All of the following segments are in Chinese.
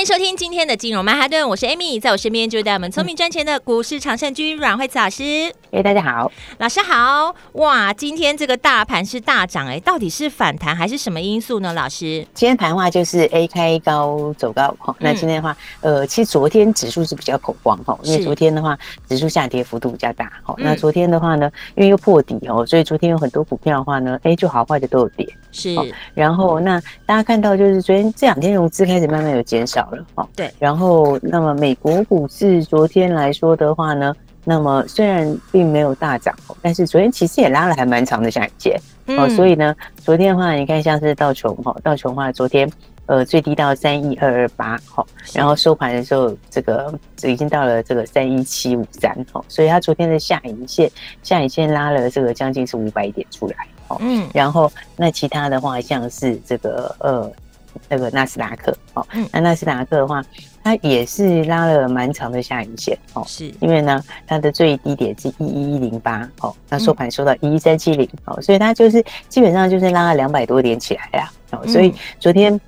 迎收听今天的金融曼哈顿，我是 Amy，在我身边就是带我们聪明赚钱的股市常胜军阮惠慈老师。哎，大家好，老师好！哇，今天这个大盘是大涨哎，到底是反弹还是什么因素呢？老师，今天盘的话就是 A 开高走高哈。那今天的话，呃，其实昨天指数是比较恐慌哈，因为昨天的话指数下跌幅度比较大哈。那昨天的话呢，因为又破底哦，所以昨天有很多股票的话呢，哎，就好坏的都有跌。是，然后那大家看到就是昨天这两天融资开始慢慢有减少。哦，对，然后那么美国股市昨天来说的话呢，那么虽然并没有大涨，但是昨天其实也拉了还蛮长的下影线哦，所以呢，昨天的话你看像是道琼哈，道琼的话昨天呃最低到三一二二八哈，然后收盘的时候这个已经到了这个三一七五三哈，所以它昨天的下影线下影线拉了这个将近是五百点出来哦，嗯，然后那其他的话像是这个呃。那个纳斯达克哦，那纳斯达克的话，它也是拉了蛮长的下影线哦，是。因为呢，它的最低点是一一一零八哦，那收盘收到一一三七零哦，所以它就是基本上就是拉了两百多点起来呀哦，所以昨天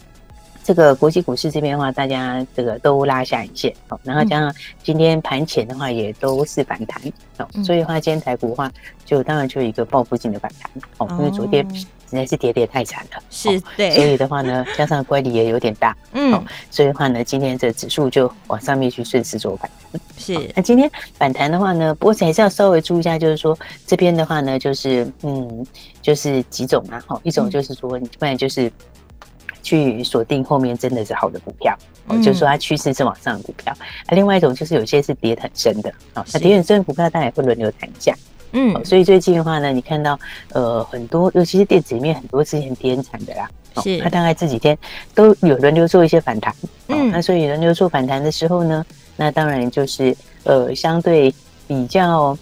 这个国际股市这边的话，大家这个都拉下影线哦，然后加上今天盘前的话也都是反弹哦，所以的话今天台股的话就当然就有一个报复性的反弹哦，因为昨天。实在是跌跌太惨了，是对，所以的话呢，加上乖离也有点大，嗯，所以的话呢，今天这指数就往上面去顺势做反弹。是，那今天反弹的话呢，不过还是要稍微注意一下，就是说这边的话呢，就是嗯，就是几种嘛，哈，一种就是说，你不然就是去锁定后面真的是好的股票，哦，就是说它趋势是往上的股票，啊，另外一种就是有些是跌很深的，啊，那跌很深的股票，当然也会轮流谈价。嗯，所以最近的话呢，你看到呃很多，尤其是电子里面很多之前跌惨的啦，是，它大概这几天都有轮流做一些反弹，嗯，那所以轮流做反弹的时候呢，那当然就是呃相对比较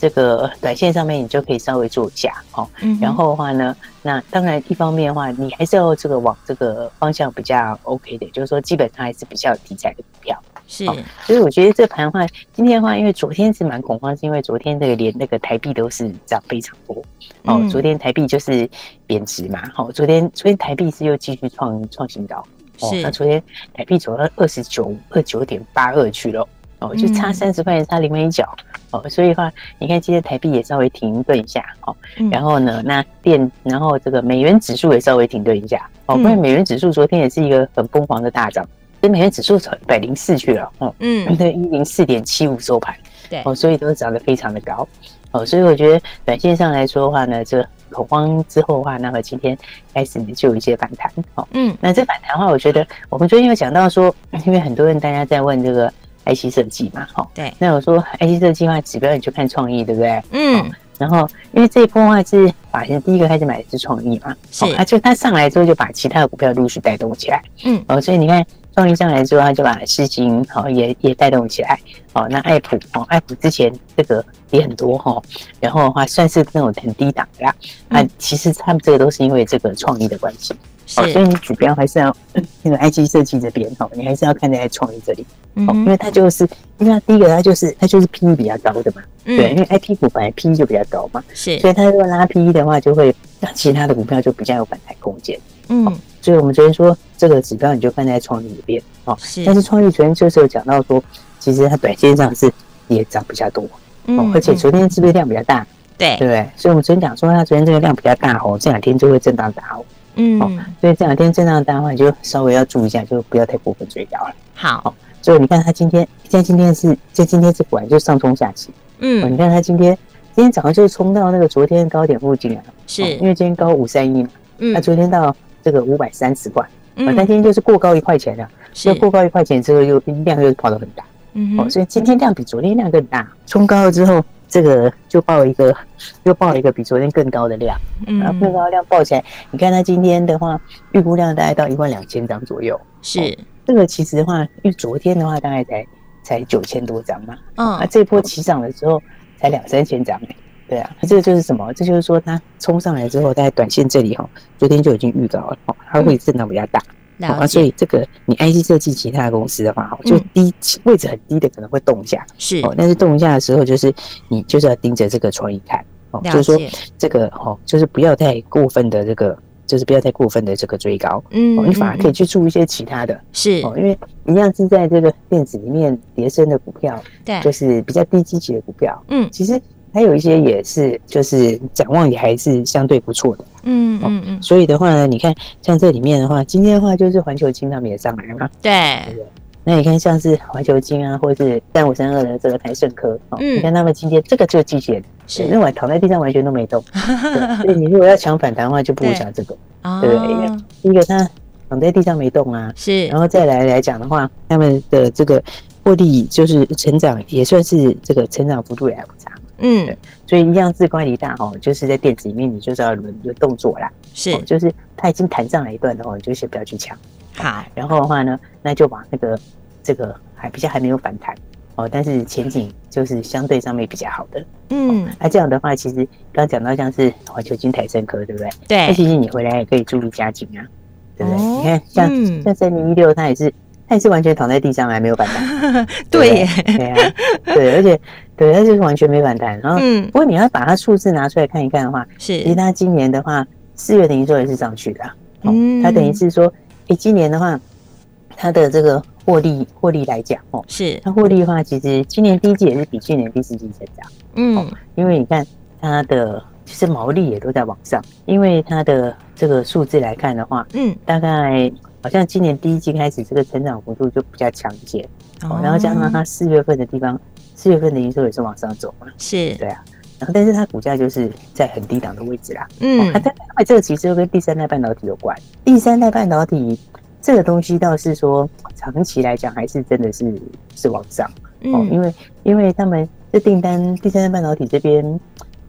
这个短线上面你就可以稍微做一下，哦，嗯，然后的话呢，那当然一方面的话，你还是要这个往这个方向比较 OK 的，就是说基本上还是比较有题材的股票。是，所以我觉得这盘的话，今天的话，因为昨天是蛮恐慌，是因为昨天这个连那个台币都是涨非常多。哦，昨天台币就是贬值嘛。好，昨天昨天台币是又继续创创新高。哦，那昨天台币走到二十九二九点八二去了。哦，就差三十块钱，差临门一脚。哦，所以的话，你看今天台币也稍微停顿一下。哦，然后呢，那电，然后这个美元指数也稍微停顿一下。哦，不然美元指数昨天也是一个很疯狂的大涨。跟美元指数从一百零四去了，哦，嗯，对，一零四点七五收盘，对，哦，所以都涨得非常的高，哦，所以我觉得短线上来说的话呢，这恐慌之后的话，那么今天开始呢就有一些反弹，哦，嗯，那这反弹的话，我觉得我们昨天有讲到说，因为很多人大家在问这个 IC 设计嘛，哈，对，那我说 IC 设计的话，指标你就看创意，对不对？嗯，然后因为这一波的话是法人第一个开始买的是创意嘛，是，它就它上来之后就把其他的股票陆续带动起来，嗯，哦，所以你看。创意上来之后，他就把世金好也也带动起来。哦，那爱普哦，爱普之前这个也很多哈，然后的话算是那种很低档的啦。啊，其实他们这个都是因为这个创意的关系。哦，所以你指标还是要 那个 IG 设计这边哈，你还是要看在创意这里。哦，因为它就是，因为它第一个它就是它就是 PE 比较高的嘛。对，因为 IP 股本来 PE 就比较高嘛。是。所以它如果拉 PE 的话，就会让其他的股票就比较有反弹空间。嗯。所以我们昨天说这个指标你就放在创意里边哦，是。但是创意昨天就是有讲到说，其实它短线上是也涨比较多，嗯，而且昨天是不是量比较大？对，对不对？所以我们昨天讲说它昨天这个量比较大哦，这两天就会震荡大哦，嗯，所以这两天震荡大的话，你就稍微要注意一下，就不要太过分追高了。好，所以你看它今天，现在今天是，这今天是果然就上冲下洗，嗯，你看它今天今天早上就冲到那个昨天高点附近了，是因为今天高五三一嘛，嗯，那昨天到。这个五百三十块，嗯，那今天就是过高一块钱了，所以过高一块钱之后又量又跑得很大，嗯，哦，所以今天量比昨天量更大，冲高了之后这个就报一个，又报一个比昨天更高的量，嗯，然后更高的量报起来，你看它今天的话，预估量大概到一万两千张左右，是、哦、这个其实的话，因为昨天的话大概才才九千多张嘛，嗯，那、啊、这波起涨的时候才两三千张，对啊，那这个就是什么？这就是说它冲上来之后，在短线这里哈，昨天就已经预告了，哦，它会震荡比较大。嗯啊，所以这个你 IC 设计其他的公司的话，就低位置很低的可能会动一下，是哦。但是动一下的时候，就是你就是要盯着这个创意看哦，就是说这个哦，就是不要太过分的这个，就是不要太过分的这个追高，嗯，你反而可以去注意一些其他的，是哦，因为一样是在这个电子里面叠升的股票，对，就是比较低基期的股票，嗯，其实。还有一些也是，就是展望也还是相对不错的，嗯嗯嗯。所以的话呢，你看像这里面的话，今天的话就是环球金他们也上来了嘛，对。对？那你看像是环球金啊，或者是三五三二的这个台盛科，嗯，你看他们今天这个就季节，是。那我躺在地上完全都没动，所以你如果要抢反弹的话，就不如抢这个，对不对？因为第一个它躺在地上没动啊，是，然后再来来讲的话，他们的这个获利就是成长也算是这个成长幅度也还不差。嗯，所以一样是乖离大哦，就是在电子里面，你就是要轮轮动作啦。是，就是它已经弹上来一段的话，你就先不要去抢。好，然后的话呢，那就把那个这个还比较还没有反弹哦，但是前景就是相对上面比较好的。嗯，那这样的话，其实刚刚讲到像是环球金、台胜科，对不对？对。那其实你回来也可以注意嘉晶啊，对不对？你看像像三零一六，它也是。它也是完全躺在地上，还没有反弹。对耶，对啊，对，而且对，它就是完全没反弹。然后，嗯，不过你要把它数字拿出来看一看的话，是，其实它今年的话，四月等于说也是上去的。嗯，它等于是说，诶，今年的话，它的这个获利获利来讲，哦，是它获利的话，其实今年第一季也是比去年第四季增长。嗯，因为你看它的其实毛利也都在往上，因为它的这个数字来看的话，嗯，大概。好像今年第一季开始，这个成长幅度就比较强一些，哦，然后加上它四月份的地方，四月份的营收也是往上走嘛，是，对啊，然后但是它股价就是在很低档的位置啦，嗯，它它这个其实又跟第三代半导体有关，第三代半导体这个东西倒是说长期来讲还是真的是是往上，哦，因为因为他们这订单第三代半导体这边，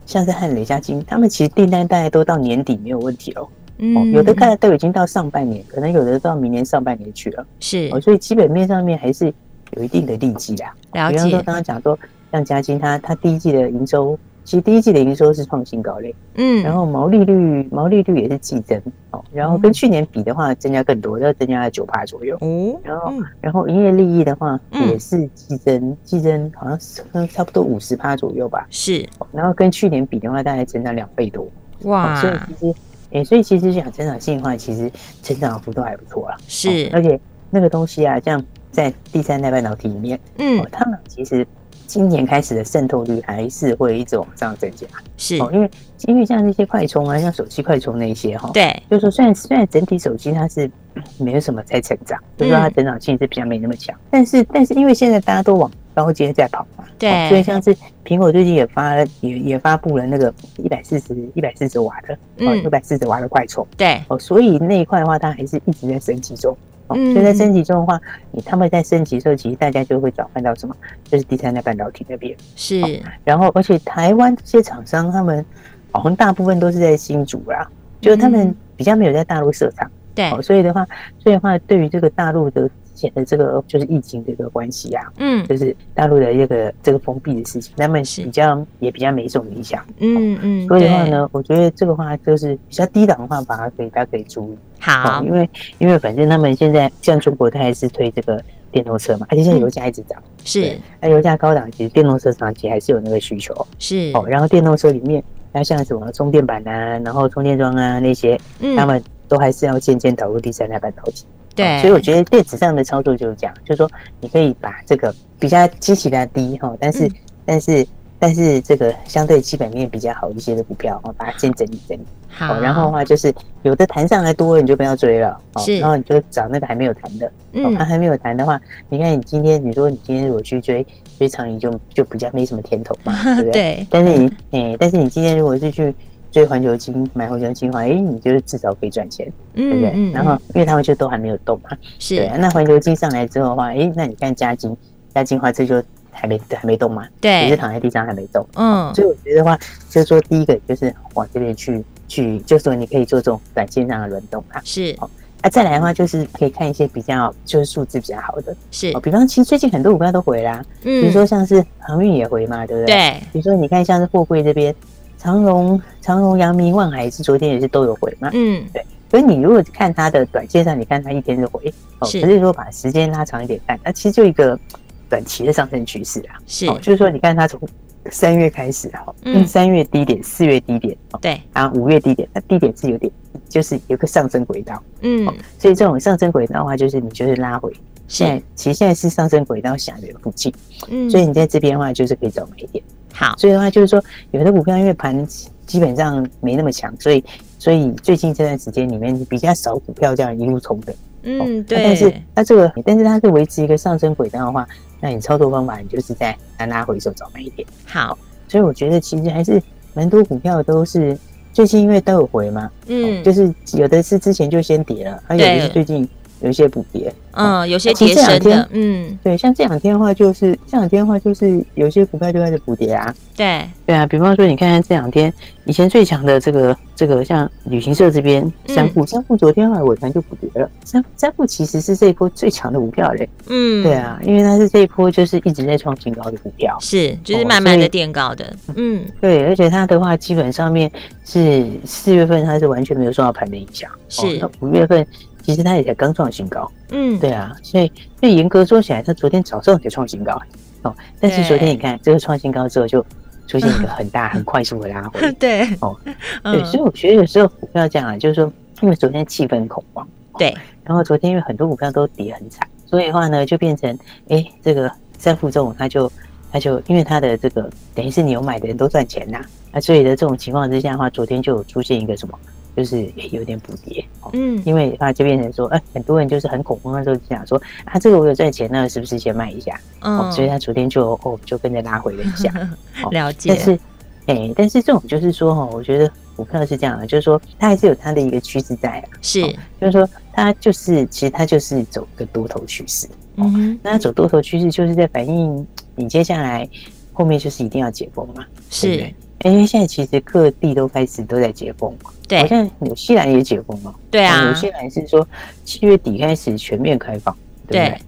像是汉雷、嘉晶，他们其实订单大概都到年底没有问题哦。嗯，有的看都已经到上半年，可能有的到明年上半年去了。是，哦，所以基本面上面还是有一定的利基啦。了解。比方说刚刚讲说，像嘉兴，它它第一季的营收，其实第一季的营收是创新高嘞。嗯。然后毛利率毛利率也是季增，哦，然后跟去年比的话，增加更多，要增加了九趴左右。哦。然后然后营业利益的话，也是季增，季增好像是差不多五十趴左右吧。是。然后跟去年比的话，大概增长两倍多。哇。所以其实。哎、欸，所以其实讲成长性的话，其实成长幅度还不错啦。是，而且那个东西啊，像在第三代半导体里面，嗯，他们其实今年开始的渗透率还是会一直往上增加。是，哦，因为因为像那些快充啊，像手机快充那些哈，对，就是说虽然虽然整体手机它是没有什么在成长，就是说它成长性是比较没那么强，但是但是因为现在大家都往高阶在跑嘛，对、哦，所以像是苹果最近也发也也发布了那个一百四十一百四十瓦的，哦，一百四十瓦的快充，对，哦，所以那一块的话，它还是一直在升级中，哦，所以在升级中的话，你他们在升级的时候，其实大家就会转换到什么，就是第三代半导体那边，是、哦，然后而且台湾这些厂商，他们好像大部分都是在新竹啦，就是他们比较没有在大陆设厂，对、哦，所以的话，所以的话，对于这个大陆的。现在这个就是疫情这个关系啊，嗯，就是大陆的这个这个封闭的事情，他们是。比较也比较没这种影响，嗯嗯，所以的话呢，我觉得这个话就是比较低档的话，反而可以大家可以注意，好，因为因为反正他们现在像中国，它还是推这个电动车嘛，而且现在油价一直涨，是，那油价高档，其实电动车长期还是有那个需求，是，哦，然后电动车里面，那像什么充电板啊，然后充电桩啊那些，他们都还是要渐渐导入第三代半导体。对，所以我觉得电子上的操作就是这样，就是说你可以把这个比较基期比较低哈，但是、嗯、但是但是这个相对基本面比较好一些的股票哦，把它先整理整理。好，然后的话就是有的弹上来多了，你就不要追了。是，然后你就找那个还没有弹的。嗯，它还没有弹的话，你看你今天你说你今天如果去追追长盈，就就比较没什么甜头嘛，对不对？对。但是你哎，但是你今天如果是去。追环球金，买环球金的话，哎、欸，你就是至少可以赚钱，嗯、对不对？嗯、然后，因为他们就都还没有动嘛，是。对，那环球金上来之后的话，哎、欸，那你看加金加金的话，这就还没还没动嘛，对，也是躺在地上还没动，嗯，所以我觉得话就是说，第一个就是往这边去去，就是说你可以做这种短线上的轮动啊，是，哦，啊，再来的话就是可以看一些比较就是数字比较好的，是，哦，比方其实最近很多股票都回啦，嗯，比如说像是航运也回嘛，对不对？对，比如说你看像是货柜这边，长荣、长荣、阳明、万海是昨天也是都有回嘛，嗯，对。所以你如果看它的短线上，你看它一天就回。哦，可是如果把时间拉长一点看，那其实就一个短期的上升趋势啊。是，就是说你看它从三月开始哈，嗯，三月低点，四月低点，对，啊，五月低点，那低点是有点，就是有个上升轨道，嗯，所以这种上升轨道的话，就是你就是拉回，现在其实现在是上升轨道下缘附近，嗯，所以你在这边的话就是可以找买点。好，所以的话就是说，有的股票因为盘基本上没那么强，所以。所以最近这段时间里面比较少股票这样一路冲的，嗯，对。但是它这个，但是它是维持一个上升轨道的话，那你操作方法你就是在拉拉回手找买一点。好，所以我觉得其实还是蛮多股票都是最近因为都有回嘛，嗯，就是有的是之前就先跌了，还有的是最近。有一些补跌，嗯，有些跌升的，嗯，对，像这两天的话，就是这两天的话，就是有些股票就开始补跌啊，对，对啊，比方说，你看看这两天以前最强的这个这个，像旅行社这边，三富，三富昨天的话尾盘就补跌了，三三富其实是这一波最强的股票嘞，嗯，对啊，因为它是这一波就是一直在创新高的股票，是，就是慢慢的垫高的，嗯，对，而且它的话基本上面是四月份它是完全没有受到盘面影响，是，到五月份。其实它也才刚创新高，嗯，对啊，所以所以严格说起来，它昨天早上才创新高。哦。但是昨天你看这个创新高之后，就出现一个很大、很快速的拉回，对。哦，对，所以我觉得有时候股票这样啊，就是说，因为昨天气氛恐慌，对，然后昨天因为很多股票都跌很惨，所以的话呢，就变成哎，这个三富这种，它就它就因为它的这个等于是你有买的人都赚钱呐，那所以的这种情况之下的话，昨天就有出现一个什么？就是也有点补跌，嗯，因为它就变成说，哎、欸，很多人就是很恐慌的时候就想说，啊，这个我有赚钱，那是不是先卖一下？嗯，所以他昨天就哦，就跟着拉回了一下，了解。但是，哎、欸，但是这种就是说，哈，我觉得股票是这样的，就是说它还是有它的一个趋势在啊，是，就是说它就是其实它就是走个多头趋势，嗯，那它走多头趋势就是在反映你接下来后面就是一定要解封嘛，是。因为现在其实各地都开始都在解封，对，好像纽西兰也解封了，对啊，纽西兰是说七月底开始全面开放，对，对。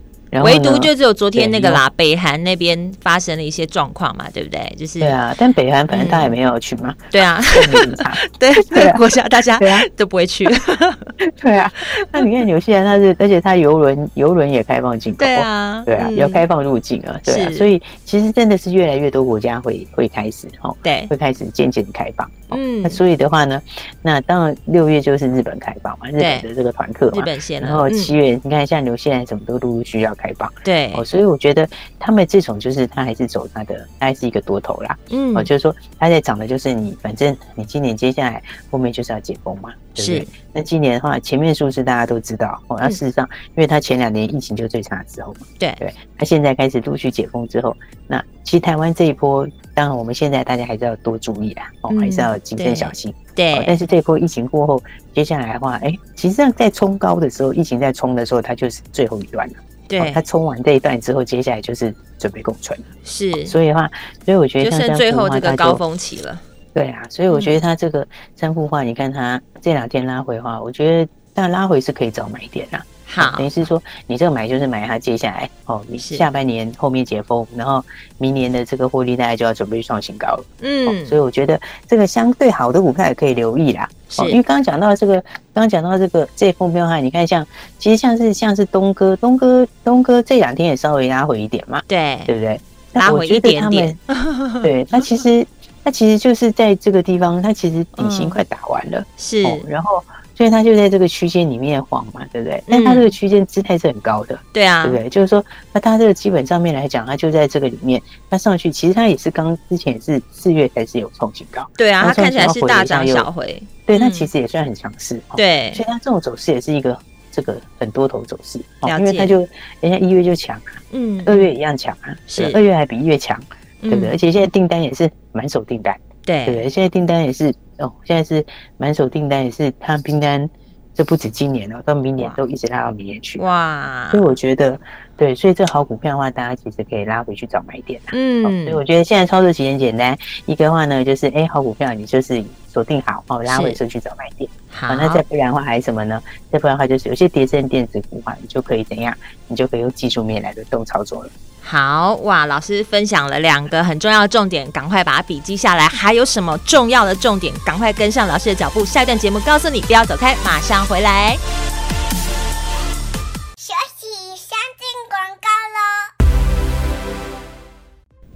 唯独就只有昨天那个啦，北韩那边发生了一些状况嘛，对不对？就是对啊，但北韩反正他也没有去嘛，对啊，对对，国家大家都不会去，对啊。那你看纽西兰，它是而且它游轮游轮也开放进口，对啊，对啊，要开放入境啊，对啊。所以其实真的是越来越多国家会会开始哦，对，会开始渐渐开放。嗯，那所以的话呢，那当然六月就是日本开放嘛，日本的这个团客嘛，日本先，然后七月你看像纽西兰什么都陆陆续续要开放，对。哦，所以我觉得他们这种就是他还是走他的，他还是一个多头啦，嗯，哦，就是说他在涨的就是你，反正你今年接下来后面就是要解封嘛，对不对？那今年的话，前面数字大家都知道哦，那事实上，因为他前两年疫情就最差的时候嘛，对。对，他现在开始陆续解封之后，那其实台湾这一波，当然我们现在大家还是要多注意啊，哦，还是要谨慎小心，对。但是这一波疫情过后，接下来的话，哎，其实上在冲高的时候，疫情在冲的时候，它就是最后一段了。对，他冲完这一段之后，接下来就是准备共存了。是，所以的话，所以我觉得像就剩最后这个高峰期了。对啊，所以我觉得他这个三幅画，你看他这两天拉回的话，我觉得但拉回是可以找买点啊。好，等于是说你这个买就是买它接下来哦，你下半年后面解封，然后明年的这个获利大概就要准备创新高了。嗯，所以我觉得这个相对好的股票也可以留意啦。哦，因为刚刚讲到这个，刚刚讲到这个这风标哈，你看像其实像是像是东哥，东哥东哥这两天也稍微拉回一点嘛，对对不对？拉回一点点。对，那其实它其实就是在这个地方，它其实底薪快打完了，是，然后。所以它就在这个区间里面晃嘛，对不对？但它这个区间姿态是很高的，对啊，对不对？就是说，那它这个基本上面来讲，它就在这个里面，它上去其实它也是刚之前也是四月才是有创新高，对啊，它看起来是大涨小回，对，那其实也算很强势，对，所以它这种走势也是一个这个很多头走势，因为它就人家一月就强啊，嗯，二月一样强啊，是。二月还比一月强，对不对？而且现在订单也是满手订单，对，对不对？现在订单也是。哦，现在是满手订单，也是他订单这不止今年哦，到明年都一直拉到明年去。哇！所以我觉得，对，所以这好股票的话，大家其实可以拉回去找买点。嗯，所以我觉得现在操作其实很简单，一个的话呢，就是哎，好股票你就是锁定好哦，拉回去去找买点。好，那再不然的话还是什么呢？再不然的话就是有些跌升电子股的话，你就可以怎样？你就可以用技术面来轮动操作了。好哇，老师分享了两个很重要的重点，赶快把它笔记下来。还有什么重要的重点？赶快跟上老师的脚步。下一段节目告诉你，不要走开，马上回来。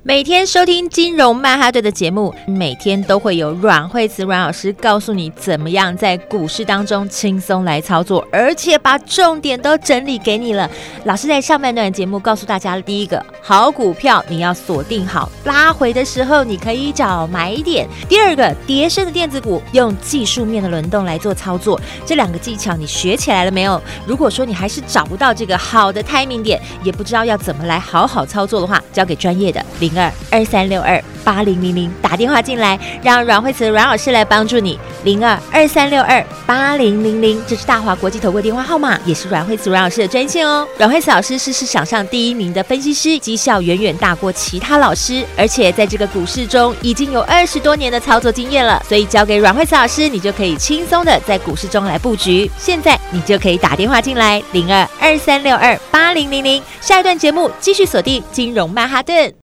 每天收听金融曼哈顿的节目，每天都会有阮慧慈阮老师告诉你怎么样在股市当中轻松来操作，而且把重点都整理给你了。老师在上半段节目告诉大家，第一个好股票你要锁定好，拉回的时候你可以找买点；第二个跌升的电子股用技术面的轮动来做操作。这两个技巧你学起来了没有？如果说你还是找不到这个好的 timing 点，也不知道要怎么来好好操作的话，交给专业的二二三六二八零零零打电话进来，让阮慧慈阮老师来帮助你。零二二三六二八零零零，这是大华国际投顾电话号码，也是阮慧慈阮老师的专线哦。阮慧慈老师是市场上第一名的分析师，绩效远远大过其他老师，而且在这个股市中已经有二十多年的操作经验了，所以交给阮慧慈老师，你就可以轻松的在股市中来布局。现在你就可以打电话进来，零二二三六二八零零零。下一段节目继续锁定金融曼哈顿。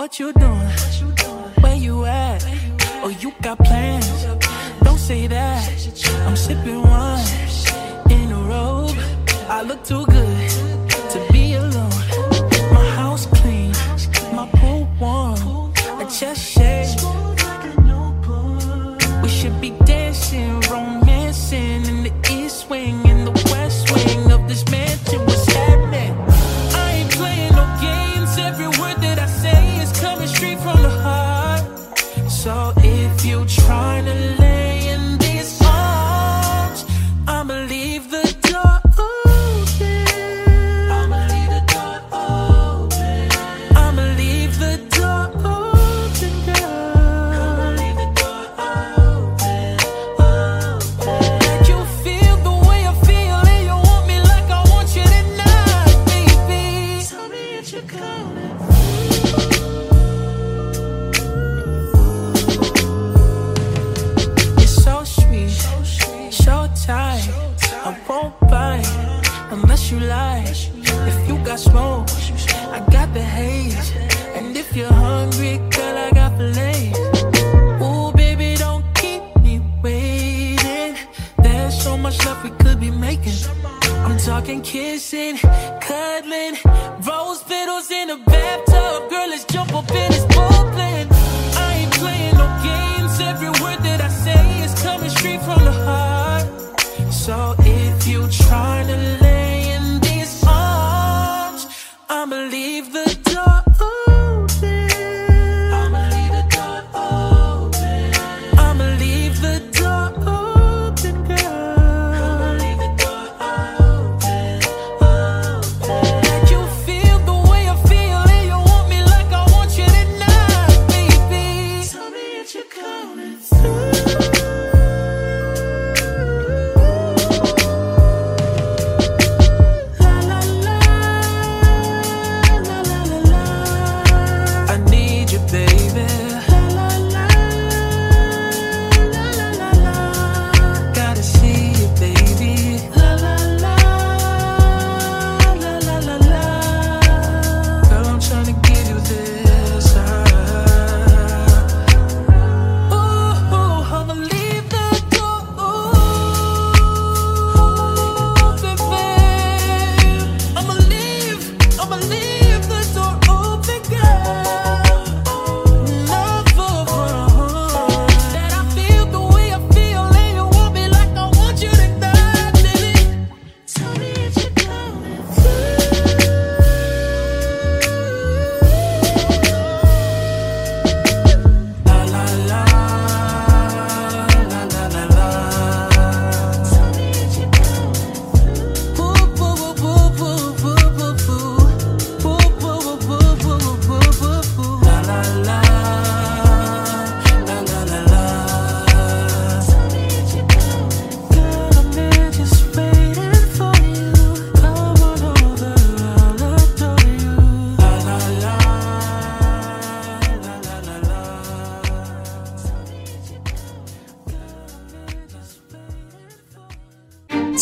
What you doing? Where you at? Oh, you got plans? Don't say that. I'm sipping wine in a robe. I look too good Unless you lie, if you got smoke, I got the haze. And if you're hungry, girl, I got fillets. Ooh, baby, don't keep me waiting. There's so much love we could be making. I'm talking kissing, cuddling, rose petals in a bathtub. Girl, let's jump up in this. coming soon.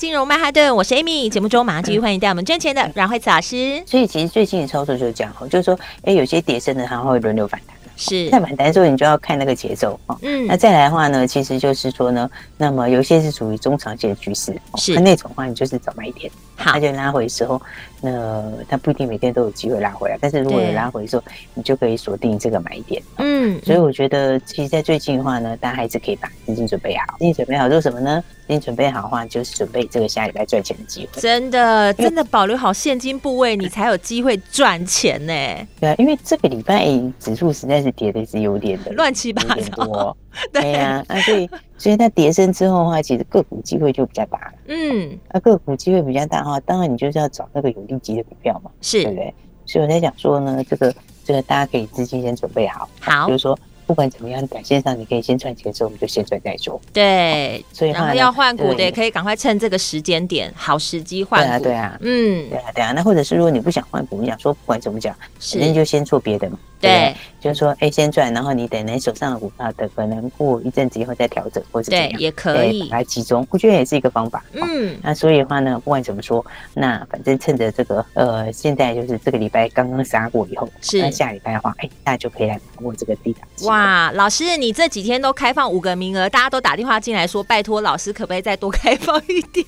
金融曼哈顿，我是 Amy。节目中马上继续欢迎带我们赚钱的阮慧慈老师。所以其实最近的操作就是这样，就是说，哎，有些跌深的它会轮流反弹。是，在反弹之后，你就要看那个节奏哦。嗯，那再来的话呢，其实就是说呢，那么有些是属于中长线的趋势，是那种的话，你就是早买一点，好，它就拉回的时候，那它不一定每天都有机会拉回来，但是如果有拉回的时候，你就可以锁定这个买点。嗯，所以我觉得，其实，在最近的话呢，大家还是可以把资金准备好。资金准备好做什么呢？资金准备好的话，就是准备这个下礼拜赚钱的机会。真的，真的保留好现金部位，你才有机会赚钱呢。对啊，因为这个礼拜指数实在是跌的是有点的乱七八糟。对呀，啊，所以所以它跌升之后的话，其实个股机会就比较大了。嗯，那个股机会比较大的话，当然你就是要找那个有利基的股票嘛，是对不对？所以我在讲说呢，这个这个大家可以资金先准备好，好，就是说。不管怎么样，短线上你可以先赚钱的时候，我们就先赚再说。对，所以然后要换股的也可以赶快趁这个时间点，好时机换股。对啊，对啊，嗯，对啊，对啊。那或者是如果你不想换股，你想说不管怎么讲，反正就先做别的嘛。对，就是说，哎，先赚，然后你等你手上的股票的可能过一阵子以后再调整，或者怎样，也可以来集中。我觉得也是一个方法。嗯，那所以的话呢，不管怎么说，那反正趁着这个呃，现在就是这个礼拜刚刚杀过以后，是那下礼拜的话，哎，大家就可以来把握这个低档。哇，老师，你这几天都开放五个名额，大家都打电话进来说，拜托老师可不可以再多开放一点？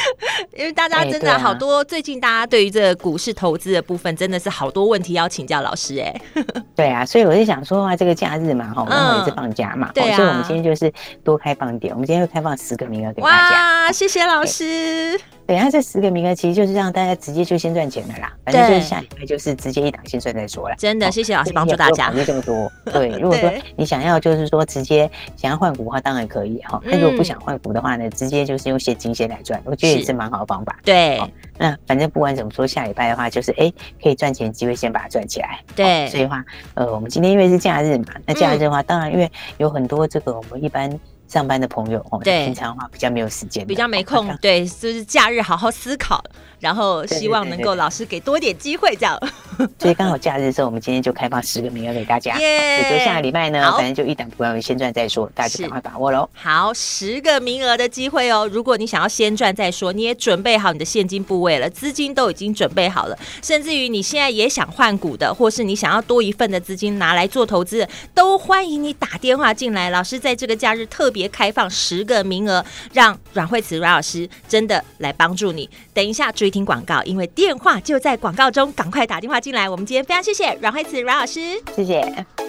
因为大家真的好多，最近大家对于这个股市投资的部分，真的是好多问题要请教老师哎。对啊，所以我就想说啊，这个假日嘛，哈，我们也是放假嘛，对啊，所以我们今天就是多开放点，我们今天会开放十个名额给大家。哇，谢谢老师。等下这十个名额其实就是让大家直接就先赚钱的啦，反正就是下礼拜就是直接一档先赚再说了。真的，谢谢老师帮助大家。没这么多，对。如果说你想要就是说直接想要换股的话，当然可以哈。那如果不想换股的话呢，直接就是用现金先来赚，我觉得也是蛮好的方法。对。那反正不管怎么说，下礼拜的话就是哎，可以赚钱机会先把它赚起来。对。所以的话，呃，我们今天因为是假日嘛，那假日的话，当然因为有很多这个我们一般。上班的朋友哦，对，平常的话比较没有时间，比较没空，对，就是假日好好思考，然后希望能够老师给多点机会这样。所以刚好假日的时候，我们今天就开放十个名额给大家。也就下个礼拜呢，反正就一档不要先赚再说，大家就赶快把握喽。好，十个名额的机会哦。如果你想要先赚再说，你也准备好你的现金部位了，资金都已经准备好了，甚至于你现在也想换股的，或是你想要多一份的资金拿来做投资，都欢迎你打电话进来。老师在这个假日特别开放十个名额，让阮慧慈阮老师真的来帮助你。等一下听广告，因为电话就在广告中，赶快打电话进来。我们今天非常谢谢阮惠慈阮老师，谢谢。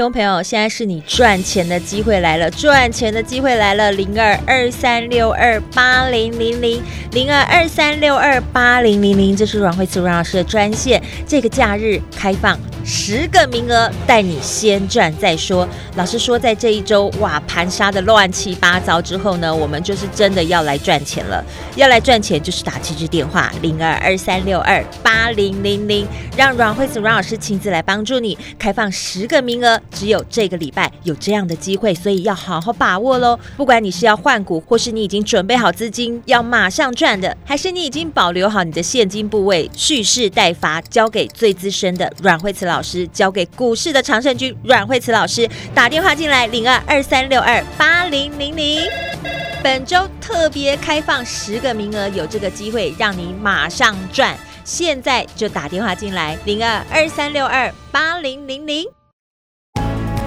听众朋友，现在是你赚钱的机会来了，赚钱的机会来了，零二二三六二八零零零，零二二三六二八零零零，这是阮慧慈阮老师的专线，这个假日开放。十个名额，带你先赚再说。老师说，在这一周，哇，盘杀的乱七八糟之后呢，我们就是真的要来赚钱了。要来赚钱，就是打这支电话零二二三六二八零零零，让阮慧慈阮老师亲自来帮助你。开放十个名额，只有这个礼拜有这样的机会，所以要好好把握喽。不管你是要换股，或是你已经准备好资金要马上赚的，还是你已经保留好你的现金部位，蓄势待发，交给最资深的阮慧慈老师，交给股市的常胜军阮慧慈老师，打电话进来零二二三六二八零零零。本周特别开放十个名额，有这个机会让你马上赚，现在就打电话进来零二二三六二八零零零。